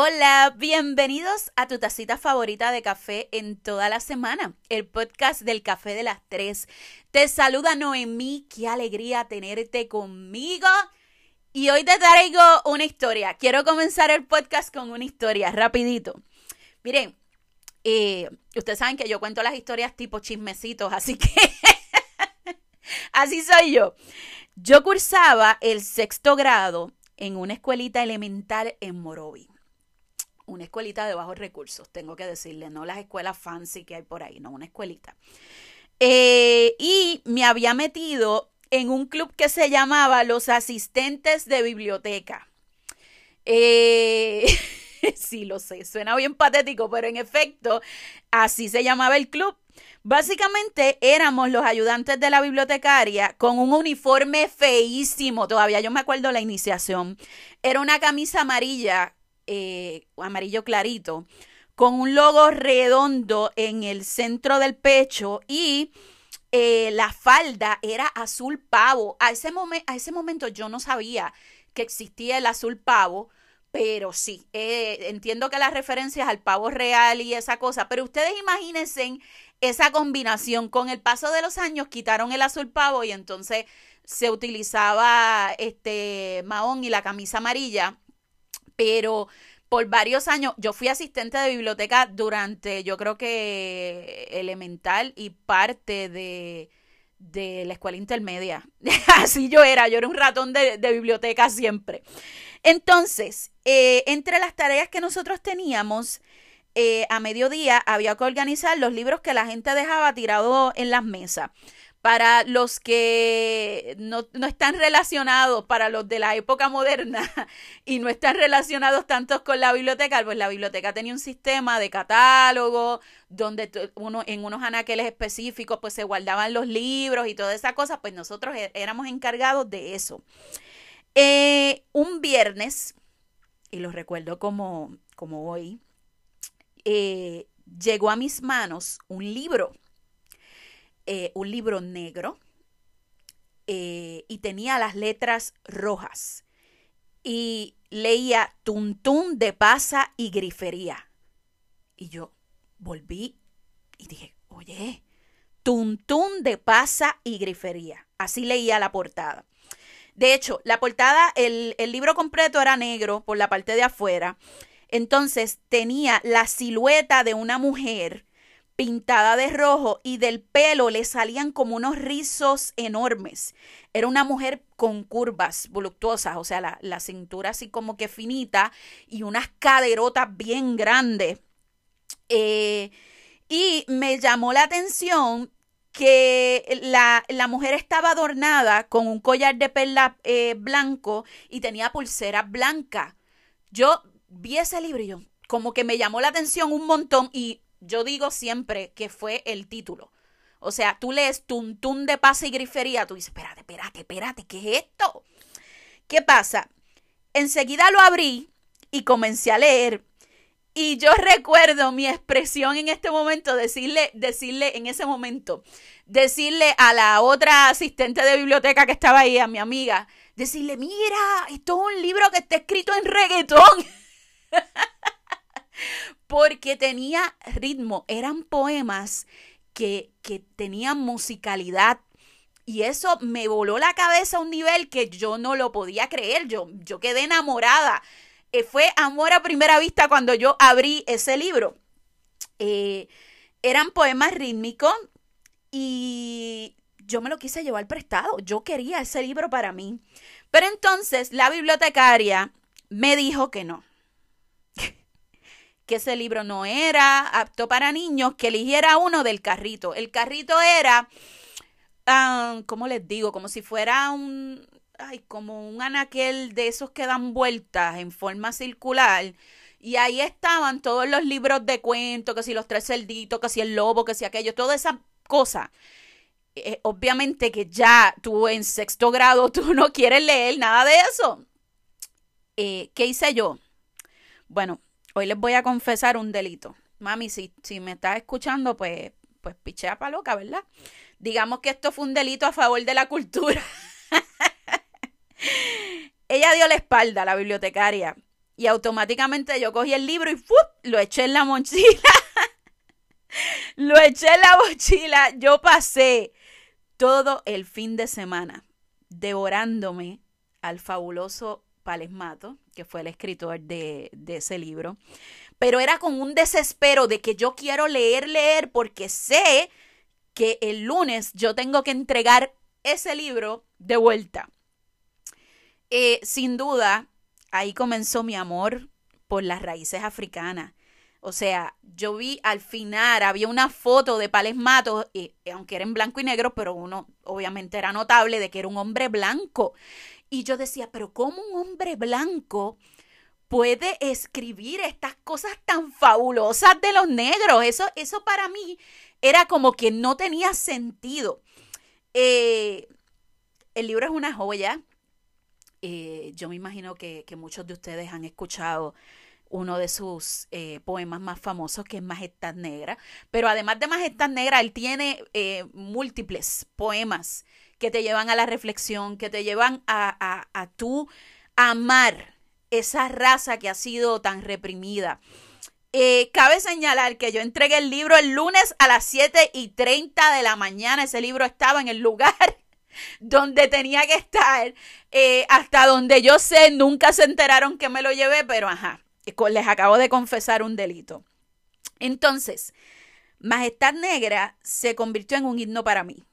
Hola, bienvenidos a tu tacita favorita de café en toda la semana, el podcast del café de las tres. Te saluda Noemí, qué alegría tenerte conmigo. Y hoy te traigo una historia. Quiero comenzar el podcast con una historia, rapidito. Miren, eh, ustedes saben que yo cuento las historias tipo chismecitos, así que así soy yo. Yo cursaba el sexto grado en una escuelita elemental en Morovi una escuelita de bajos recursos, tengo que decirle, no las escuelas fancy que hay por ahí, no, una escuelita. Eh, y me había metido en un club que se llamaba Los Asistentes de Biblioteca. Eh, sí, lo sé, suena bien patético, pero en efecto, así se llamaba el club. Básicamente éramos los ayudantes de la bibliotecaria con un uniforme feísimo, todavía yo me acuerdo la iniciación. Era una camisa amarilla eh, amarillo clarito, con un logo redondo en el centro del pecho y eh, la falda era azul pavo. A ese, a ese momento yo no sabía que existía el azul pavo, pero sí, eh, entiendo que las referencias al pavo real y esa cosa, pero ustedes imagínense esa combinación. Con el paso de los años quitaron el azul pavo y entonces se utilizaba este mahón y la camisa amarilla pero por varios años, yo fui asistente de biblioteca durante, yo creo que elemental y parte de, la escuela intermedia. Así yo era, yo era un ratón de, biblioteca siempre. Entonces, eh, entre las tareas que nosotros teníamos, eh, a mediodía había que organizar los libros que la gente dejaba tirados en las mesas para los que no, están relacionados, para los de la época moderna y no están relacionados tantos con la biblioteca, pues la biblioteca tenía un sistema de catálogo donde uno, en unos anaqueles específicos pues se guardaban los libros y toda esa cosa, pues nosotros e, éramos encargados de eso. Eh, un viernes, y lo recuerdo como, como hoy, eh, llegó a mis manos un libro eh, un libro negro eh, y tenía las letras rojas y leía Tuntún de pasa y grifería. Y yo volví y dije, oye, Tuntún de pasa y grifería. Así leía la portada. De hecho, la portada, el, el libro completo era negro por la parte de afuera. Entonces tenía la silueta de una mujer pintada de rojo y del pelo le salían como unos rizos enormes. Era una mujer con curvas voluptuosas, o sea, la, cintura así como que finita y unas caderotas bien grandes. Eh, y me llamó la atención que la, mujer estaba adornada con un collar de perla eh, blanco y tenía pulseras blancas. Yo vi ese libro y yo, como que me llamó la atención un montón y yo digo siempre que fue el título. O sea, tú lees Tuntún de paz y Grifería, tú dices, espérate, espérate, espérate, ¿qué es esto? ¿Qué pasa? Enseguida lo abrí y comencé a leer. Y yo recuerdo mi expresión en este momento, decirle, decirle en ese momento, decirle a la otra asistente de biblioteca que estaba ahí, a mi amiga, decirle, mira, esto es un libro que está escrito en reggaetón. porque tenía ritmo, eran poemas que, que tenían musicalidad. Y eso me voló la cabeza a un nivel que yo no lo podía creer. Yo, yo quedé enamorada. Eh, fue amor a primera vista cuando yo abrí ese libro. Eh, eran poemas rítmicos y yo me lo quise llevar prestado. Yo quería ese libro para mí. Pero entonces la bibliotecaria me dijo que no, que ese libro no era apto para niños, que eligiera uno del carrito. El carrito era, um, ¿cómo les digo? Como si fuera un, ay, como un anaquel de esos que dan vueltas en forma circular. Y ahí estaban todos los libros de cuento, que si los tres cerditos, que si el lobo, que si aquello, toda esa cosa. Eh, obviamente que ya tú en sexto grado tú no quieres leer nada de eso. Eh, ¿Qué hice yo? Bueno, Hoy les voy a confesar un delito. Mami, si, si me estás escuchando, pues, pues pichea pa' loca, ¿verdad? Digamos que esto fue un delito a favor de la cultura. Ella dio la espalda a la bibliotecaria Y automáticamente yo cogí el libro y ¡fup! lo eché en la mochila. lo eché en la mochila. Yo pasé todo el fin de semana devorándome al fabuloso Palesmato, que fue el escritor de, de, ese libro. Pero era con un desespero de que yo quiero leer, leer, porque sé que el lunes yo tengo que entregar ese libro de vuelta. Eh, sin duda, ahí comenzó mi amor por las raíces africanas. O sea, yo vi al final, había una foto de Pales Matos, y, aunque era en blanco y negro, pero uno obviamente era notable de que era un hombre blanco. Y yo decía, pero ¿cómo un hombre blanco puede escribir estas cosas tan fabulosas de los negros? Eso, eso para mí era como que no tenía sentido. Eh, el libro es una joya. Eh, yo me imagino que, muchos de ustedes han escuchado uno de sus eh, poemas más famosos, que es Majestad Negra. Pero además de Majestad Negra, él tiene múltiples poemas que te llevan a la reflexión, que te llevan a, a, a tú amar esa raza que ha sido tan reprimida. cabe señalar que yo entregué el libro el lunes a las 7 y 30 de la mañana. Ese libro estaba en el lugar donde tenía que estar. Eh, hasta donde yo sé, nunca se enteraron que me lo llevé, pero ajá, les acabo de confesar un delito. Entonces, Majestad Negra se convirtió en un himno para mí.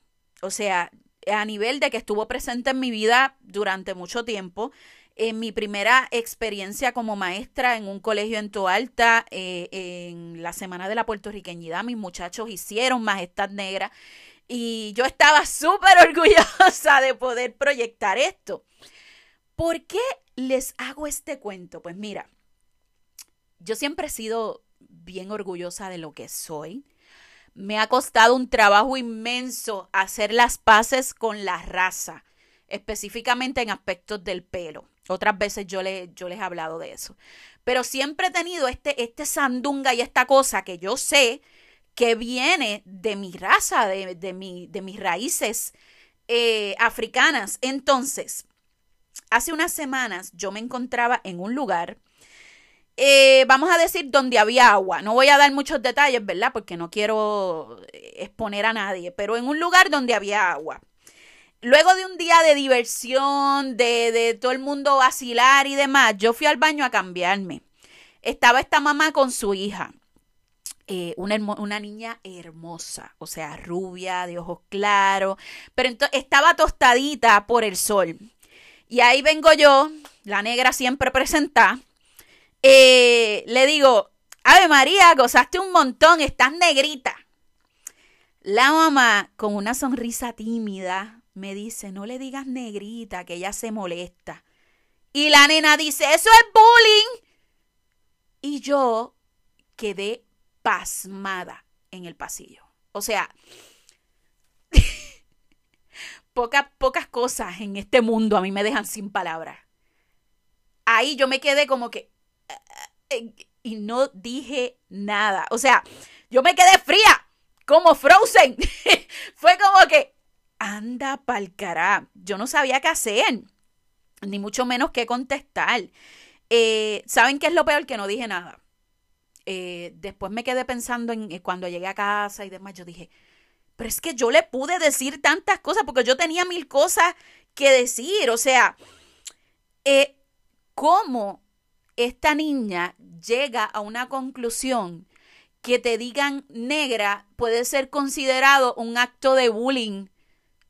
O sea, a nivel de que estuvo presente en mi vida durante mucho tiempo. En mi primera experiencia como maestra en un colegio en Toalta, eh, en la Semana de la Puertorriqueñidad, mis muchachos hicieron Majestad Negra y yo estaba súper orgullosa de poder proyectar esto. ¿Por qué les hago este cuento? Pues mira, yo siempre he sido bien orgullosa de lo que soy. Me ha costado un trabajo inmenso hacer las paces con la raza, específicamente en aspectos del pelo. Otras veces yo, le, yo les he hablado de eso. Pero siempre he tenido este, este sandunga y esta cosa que yo sé que viene de mi raza, de, de, mi, de mis raíces eh, africanas. Entonces, hace unas semanas yo me encontraba en un lugar, eh, vamos a decir, donde había agua. No voy a dar muchos detalles, ¿verdad? Porque no quiero exponer a nadie, pero en un lugar donde había agua. Luego de un día de diversión, de, de todo el mundo vacilar y demás, yo fui al baño a cambiarme. Estaba esta mamá con su hija. Eh, una, una, niña hermosa, o sea, rubia, de ojos claros, pero estaba tostadita por el sol. Y ahí vengo yo, la negra siempre presenta, eh, le digo, Ave María, gozaste un montón, estás negrita. La mamá, con una sonrisa tímida, me dice, no le digas negrita, que ella se molesta. Y la nena dice, eso es bullying. Y yo quedé pasmada en el pasillo. O sea, pocas, pocas cosas en este mundo a mí me dejan sin palabras. Ahí yo me quedé como que... Y no dije nada. O sea, yo me quedé fría, como Frozen. Fue como que, anda pa'l cará. Yo no sabía qué hacer, ni mucho menos qué contestar. Eh, ¿Saben qué es lo peor? Que no dije nada. Eh, después me quedé pensando en eh, cuando llegué a casa y demás, yo dije, pero es que yo le pude decir tantas cosas porque yo tenía mil cosas que decir, o sea, ¿cómo esta niña llega a una conclusión que te digan negra puede ser considerado un acto de bullying?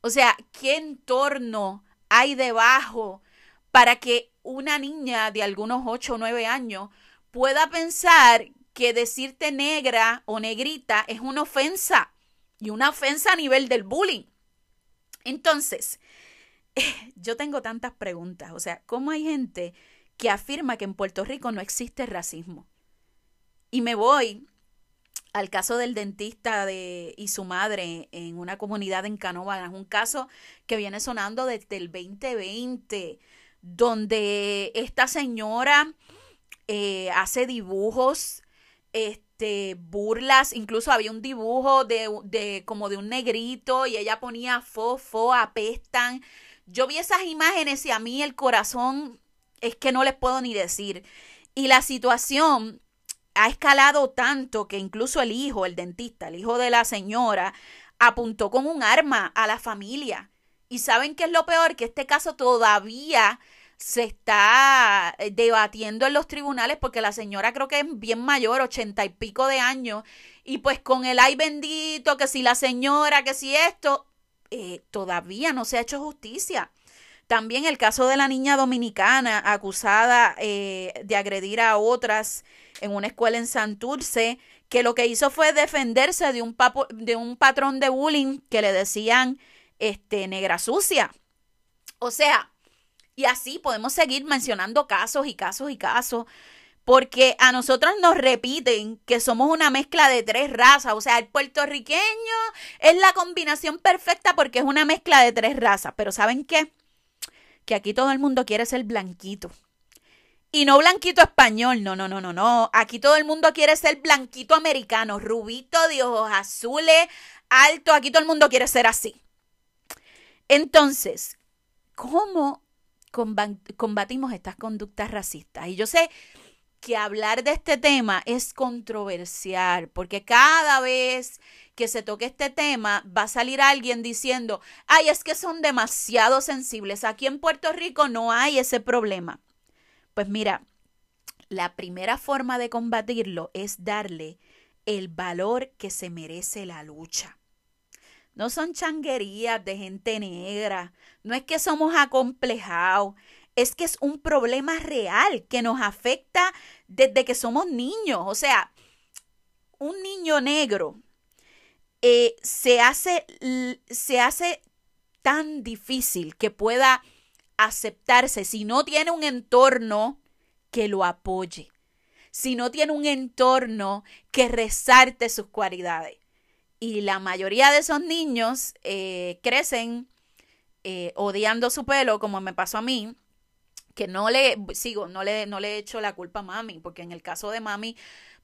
O sea, ¿qué entorno hay debajo para que una niña de algunos 8 o 9 años pueda pensar que decirte negra o negrita es una ofensa y una ofensa a nivel del bullying. Entonces, yo tengo tantas preguntas, o sea, ¿cómo hay gente que afirma que en Puerto Rico no existe racismo? Y me voy al caso del dentista de, y su madre en una comunidad en Canóvanas, un caso que viene sonando desde el 2020, donde esta señora eh, hace dibujos este, burlas, incluso había un dibujo de, de como de un negrito y ella ponía fo, fo, apestan. Yo vi esas imágenes y a mí el corazón es que no les puedo ni decir. Y la situación ha escalado tanto que incluso el hijo, el dentista, el hijo de la señora, apuntó con un arma a la familia. Y saben qué es lo peor, que este caso todavía se está eh, debatiendo en los tribunales porque la señora creo que es bien mayor, ochenta y pico de años, y pues con el ay bendito, que si la señora, que si esto, eh, todavía no se ha hecho justicia. También el caso de la niña dominicana acusada eh, de agredir a otras en una escuela en Santurce, que lo que hizo fue defenderse de un, papo, de un patrón de bullying que le decían este, negra sucia. O sea, y así podemos seguir mencionando casos y casos y casos, porque a nosotros nos repiten que somos una mezcla de tres razas, o sea, el puertorriqueño es la combinación perfecta porque es una mezcla de tres razas, pero ¿saben qué? Que aquí todo el mundo quiere ser blanquito. Y no blanquito español, no, no, no, no, no. Aquí todo el mundo quiere ser blanquito americano, rubito de ojos azules, alto, aquí todo el mundo quiere ser así. Entonces, ¿cómo combatimos estas conductas racistas. Y yo sé que hablar de este tema es controversial, porque cada vez que se toque este tema va a salir alguien diciendo, ay, es que son demasiado sensibles. Aquí en Puerto Rico no hay ese problema. Pues mira, la primera forma de combatirlo es darle el valor que se merece la lucha. No son changuerías de gente negra. No es que somos acomplejados. Es que es un problema real que nos afecta desde que somos niños. O sea, un niño negro eh, se, hace, se hace tan difícil que pueda aceptarse si no tiene un entorno que lo apoye, si no tiene un entorno que resalte sus cualidades. Y la mayoría de esos niños eh, crecen eh, odiando su pelo, como me pasó a mí, que no le, sigo, no le, no le echo la culpa a mami, porque en el caso de mami,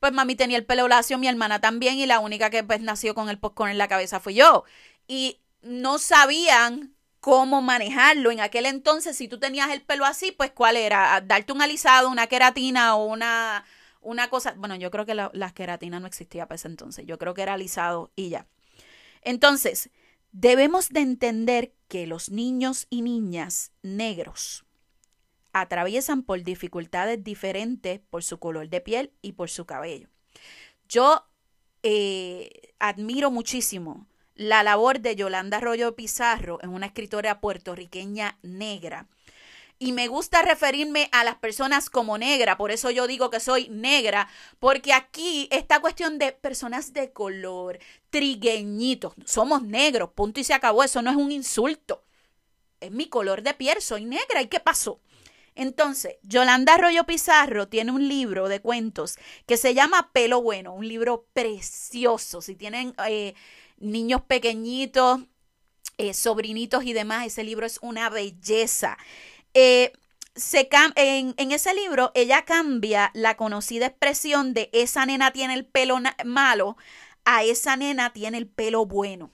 pues mami tenía el pelo lacio, mi hermana también, y la única que pues nació con el postcón en la cabeza fui yo. Y no sabían cómo manejarlo. En aquel entonces, si tú tenías el pelo así, pues cuál era, darte un alisado, una queratina o una una cosa, bueno, yo creo que la, queratina no existía para ese entonces, yo creo que era alisado y ya. Entonces, debemos de entender que los niños y niñas negros atraviesan por dificultades diferentes por su color de piel y por su cabello. Yo eh, admiro muchísimo la labor de Yolanda Arroyo Pizarro, es una escritora puertorriqueña negra, y me gusta referirme a las personas como negra, por eso yo digo que soy negra, porque aquí esta cuestión de personas de color, trigueñitos, somos negros, punto y se acabó, eso no es un insulto, es mi color de piel, soy negra, ¿y qué pasó? Entonces, Yolanda Arroyo Pizarro tiene un libro de cuentos que se llama Pelo Bueno, un libro precioso. Si tienen eh, niños pequeñitos, eh, sobrinitos y demás, ese libro es una belleza. Eh, se en, en, ese libro ella cambia la conocida expresión de esa nena tiene el pelo malo a esa nena tiene el pelo bueno.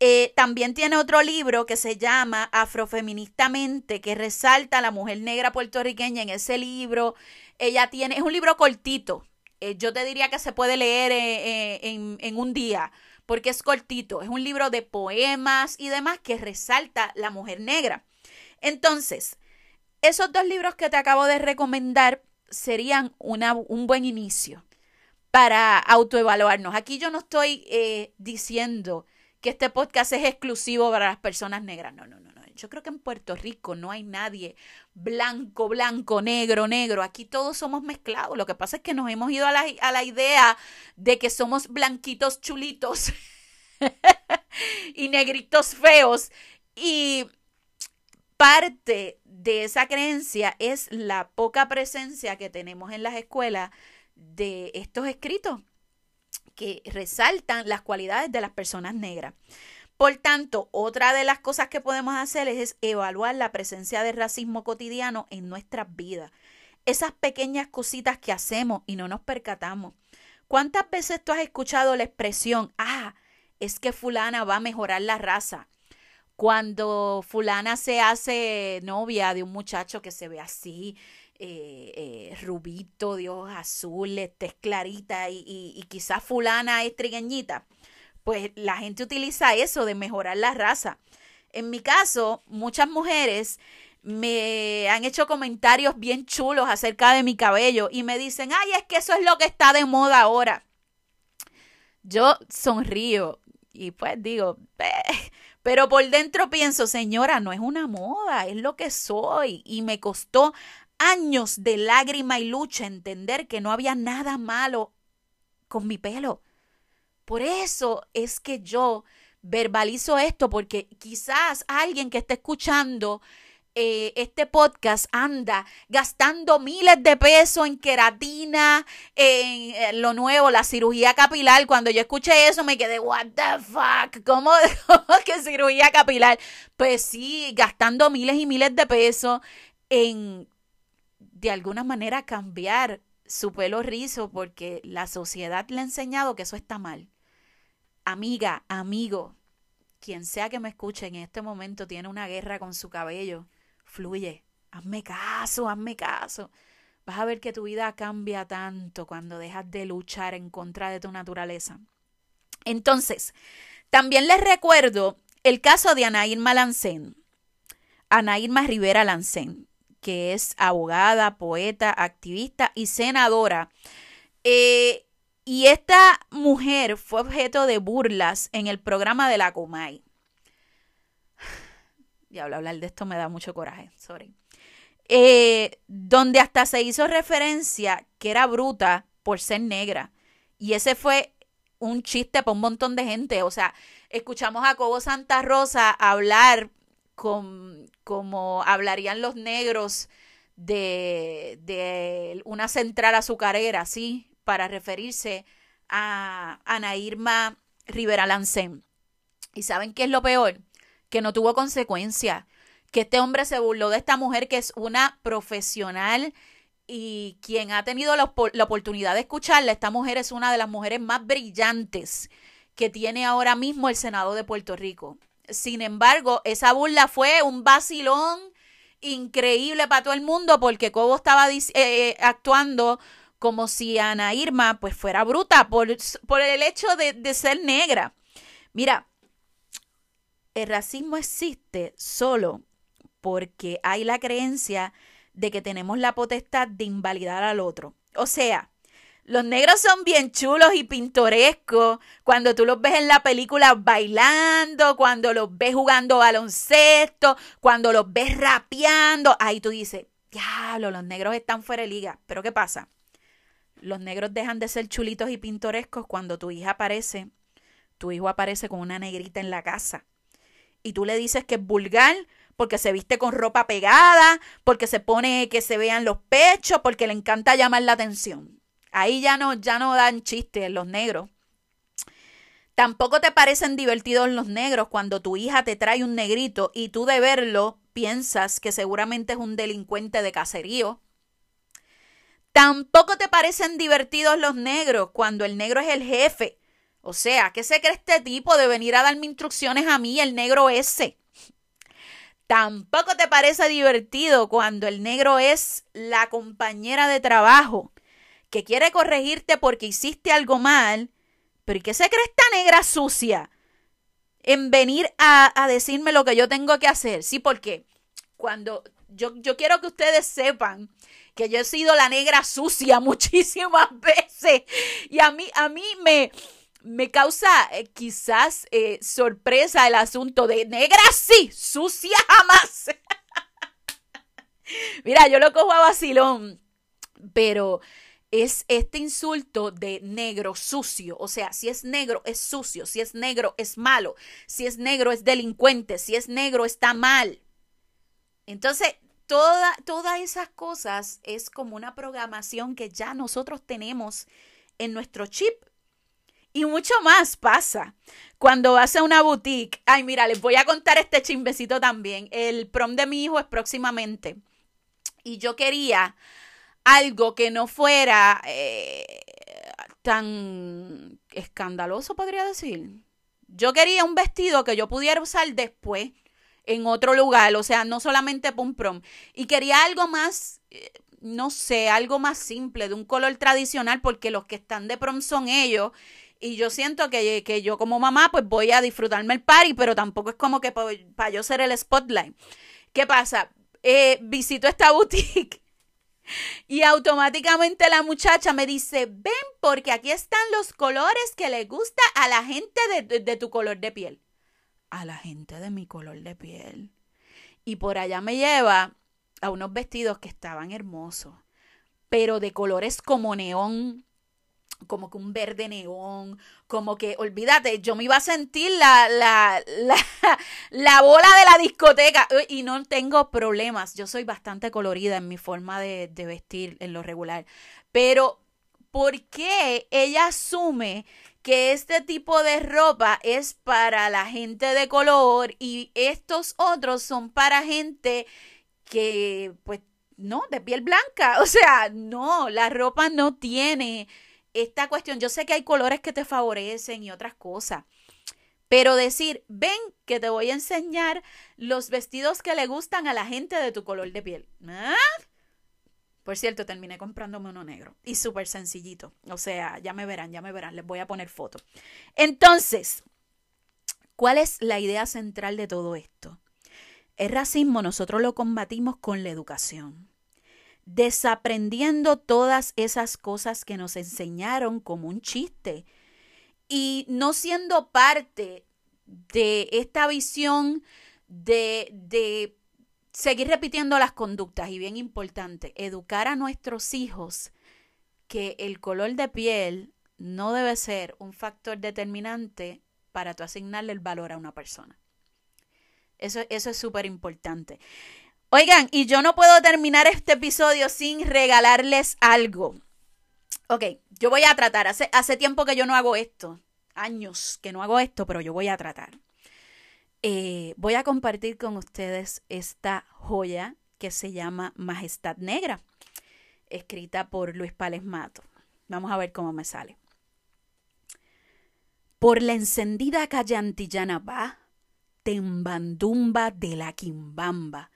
Eh, también tiene otro libro que se llama Afrofeministamente, que resalta a la mujer negra puertorriqueña en ese libro. Ella tiene, es un libro cortito. Eh, yo te diría que se puede leer en, en un día, porque es cortito. Es un libro de poemas y demás que resalta la mujer negra. Entonces, esos dos libros que te acabo de recomendar serían una, un buen inicio para autoevaluarnos. Aquí yo no estoy eh, diciendo que este podcast es exclusivo para las personas negras. No, no, no, no. Yo creo que en Puerto Rico no hay nadie blanco, blanco, negro, negro. Aquí todos somos mezclados. Lo que pasa es que nos hemos ido a la, a la idea de que somos blanquitos chulitos y negritos feos. Y parte de esa creencia es la poca presencia que tenemos en las escuelas de estos escritos que resaltan las cualidades de las personas negras. Por tanto, otra de las cosas que podemos hacer es evaluar la presencia de racismo cotidiano en nuestras vidas. Esas pequeñas cositas que hacemos y no nos percatamos. ¿Cuántas veces tú has escuchado la expresión, ah, es que fulana va a mejorar la raza? cuando fulana se hace novia de un muchacho que se ve así, eh, eh, rubito, de ojos azules, tez clarita y, y, quizás fulana es trigueñita, pues la gente utiliza eso de mejorar la raza. En mi caso, muchas mujeres me han hecho comentarios bien chulos acerca de mi cabello y me dicen, ay, es que eso es lo que está de moda ahora. Yo sonrío y pues digo, pero por dentro pienso, señora, no es una moda, es lo que soy. Y me costó años de lágrima y lucha entender que no había nada malo con mi pelo. Por eso es que yo verbalizo esto, porque quizás alguien que esté escuchando eh, este podcast anda gastando miles de pesos en queratina, en, lo nuevo, la cirugía capilar. Cuando yo escuché eso me quedé, what the fuck, ¿cómo, ¿Cómo, que cirugía capilar? Pues sí, gastando miles y miles de pesos en de alguna manera cambiar su pelo rizo porque la sociedad le ha enseñado que eso está mal. Amiga, amigo, quien sea que me escuche en este momento tiene una guerra con su cabello, fluye, hazme caso, hazme caso. Vas a ver que tu vida cambia tanto cuando dejas de luchar en contra de tu naturaleza. Entonces, también les recuerdo el caso de Ana Irma Lancén. Ana Irma Rivera Lancén que es abogada, poeta, activista y senadora. Eh, y esta mujer fue objeto de burlas en el programa de la Comay. Diablo, hablar de esto me da mucho coraje, sorry. Eh, donde hasta se hizo referencia que era bruta por ser negra. Y ese fue un chiste para un montón de gente. O sea, escuchamos a Cobo Santa Rosa hablar como hablarían los negros de, de una central azucarera, ¿sí? Para referirse a Ana Irma Rivera Lancén. ¿Y saben qué es lo peor? Que no tuvo consecuencia. Que este hombre se burló de esta mujer que es una profesional y quien ha tenido la, la, oportunidad de escucharla, esta mujer es una de las mujeres más brillantes que tiene ahora mismo el Senado de Puerto Rico. Sin embargo, esa burla fue un vacilón increíble para todo el mundo porque Cobo estaba eh, eh, actuando como si Ana Irma pues fuera bruta por, por el hecho de, de ser negra. Mira, el racismo existe solo porque hay la creencia de que tenemos la potestad de invalidar al otro. O sea, los negros son bien chulos y pintorescos cuando tú los ves en la película bailando, cuando los ves jugando baloncesto, cuando los ves rapeando. Ahí tú dices, diablo, los negros están fuera de liga. Pero ¿qué pasa? Los negros dejan de ser chulitos y pintorescos cuando tu hija aparece, tu hijo aparece con una negrita en la casa. Y tú le dices que es vulgar porque se viste con ropa pegada, porque se pone que se vean los pechos, porque le encanta llamar la atención. Ahí ya no, ya no dan chistes los negros. Tampoco te parecen divertidos los negros cuando tu hija te trae un negrito y tú de verlo piensas que seguramente es un delincuente de caserío. Tampoco te parecen divertidos los negros cuando el negro es el jefe. O sea, ¿qué se cree este tipo de venir a darme instrucciones a mí, el negro ese? Tampoco te parece divertido cuando el negro es la compañera de trabajo que quiere corregirte porque hiciste algo mal, pero ¿y qué se cree esta negra sucia en venir a, decirme lo que yo tengo que hacer? Sí, porque cuando yo, yo quiero que ustedes sepan que yo he sido la negra sucia muchísimas veces y a mí, a mí me, me causa eh, quizás eh, sorpresa el asunto de negra sí, sucia jamás. Mira, yo lo cojo a vacilón, pero es este insulto de negro sucio. O sea, si es negro es sucio, si es negro es malo, si es negro es delincuente, si es negro está mal. Entonces, toda, todas esas cosas es como una programación que ya nosotros tenemos en nuestro chip. Y mucho más pasa cuando vas a una boutique. Ay, mira, les voy a contar este chimbecito también. El prom de mi hijo es próximamente. Y yo quería algo que no fuera eh, tan escandaloso, podría decir. Yo quería un vestido que yo pudiera usar después en otro lugar, o sea, no solamente pum prom. Y quería algo más, eh, no sé, algo más simple, de un color tradicional, porque los que están de prom son ellos. Y yo siento que, que yo como mamá, pues voy a disfrutarme el party, pero tampoco es como que para yo ser el spotlight. ¿Qué pasa? Eh, visito esta boutique y automáticamente la muchacha me dice, ven porque aquí están los colores que le gusta a la gente de, tu color de piel. A la gente de mi color de piel. Y por allá me lleva a unos vestidos que estaban hermosos, pero de colores como neón, como que un verde neón, como que, olvídate, yo me iba a sentir la, la, la, la, bola de la discoteca y no tengo problemas, yo soy bastante colorida en mi forma de, de vestir en lo regular, pero ¿por qué ella asume que este tipo de ropa es para la gente de color y estos otros son para gente que, pues, no, de piel blanca? O sea, no, la ropa no tiene esta cuestión, yo sé que hay colores que te favorecen y otras cosas, pero decir, ven que te voy a enseñar los vestidos que le gustan a la gente de tu color de piel. ¿Ah? Por cierto, terminé comprándome uno negro y súper sencillito. O sea, ya me verán, ya me verán, les voy a poner foto. Entonces, ¿cuál es la idea central de todo esto? El racismo nosotros lo combatimos con la educación desaprendiendo todas esas cosas que nos enseñaron como un chiste y no siendo parte de esta visión de, de seguir repitiendo las conductas y bien importante, educar a nuestros hijos que el color de piel no debe ser un factor determinante para tú asignarle el valor a una persona. Eso, eso es súper importante. Oigan, y yo no puedo terminar este episodio sin regalarles algo. Ok, yo voy a tratar. Hace, hace tiempo que yo no hago esto. Años que no hago esto, pero yo voy a tratar. Eh, voy a compartir con ustedes esta joya que se llama Majestad Negra, escrita por Luis Pales Mato. Vamos a ver cómo me sale. Por la encendida calle Antillana va, tembandumba de la quimbamba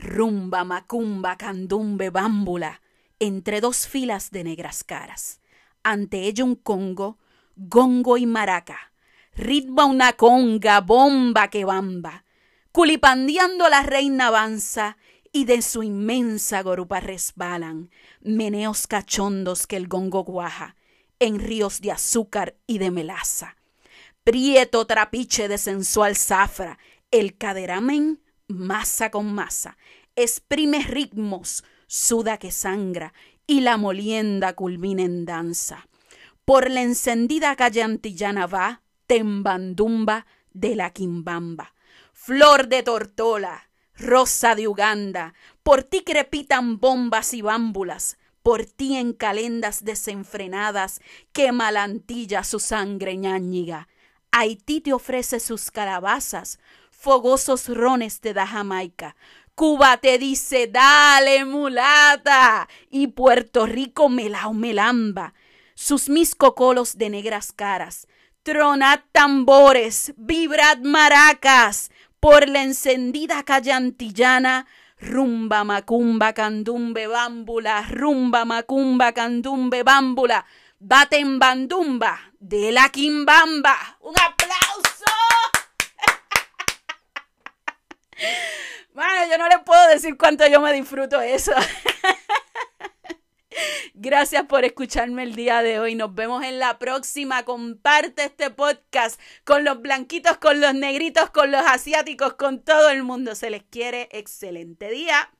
rumba, macumba, candumbe, bámbula, entre dos filas de negras caras. Ante ello un congo, gongo y maraca, ritmo una conga, bomba que bamba, culipandeando la reina avanza y de su inmensa gorupa resbalan meneos cachondos que el gongo guaja en ríos de azúcar y de melaza. Prieto trapiche de sensual zafra, el caderamen masa con masa, exprime ritmos, suda que sangra, y la molienda culmina en danza. Por la encendida calle antillana va, tembandumba de la quimbamba. Flor de tortola, rosa de Uganda, por ti crepitan bombas y bámbulas, por ti en calendas desenfrenadas quema la antilla su sangre ñáñiga. Haití te ofrece sus calabazas, fogosos rones te da Jamaica. Cuba te dice, dale mulata. Y Puerto Rico melao melamba. Sus mis cocolos de negras caras. Tronad tambores, vibrad maracas. Por la encendida calle antillana, rumba macumba candumbe bámbula, rumba macumba candumbe bámbula, baten bandumba de la quimbamba. Un aplauso. Bueno, yo no le puedo decir cuánto yo me disfruto eso. Gracias por escucharme el día de hoy. Nos vemos en la próxima. Comparte este podcast con los blanquitos, con los negritos, con los asiáticos, con todo el mundo. Se les quiere. Excelente día.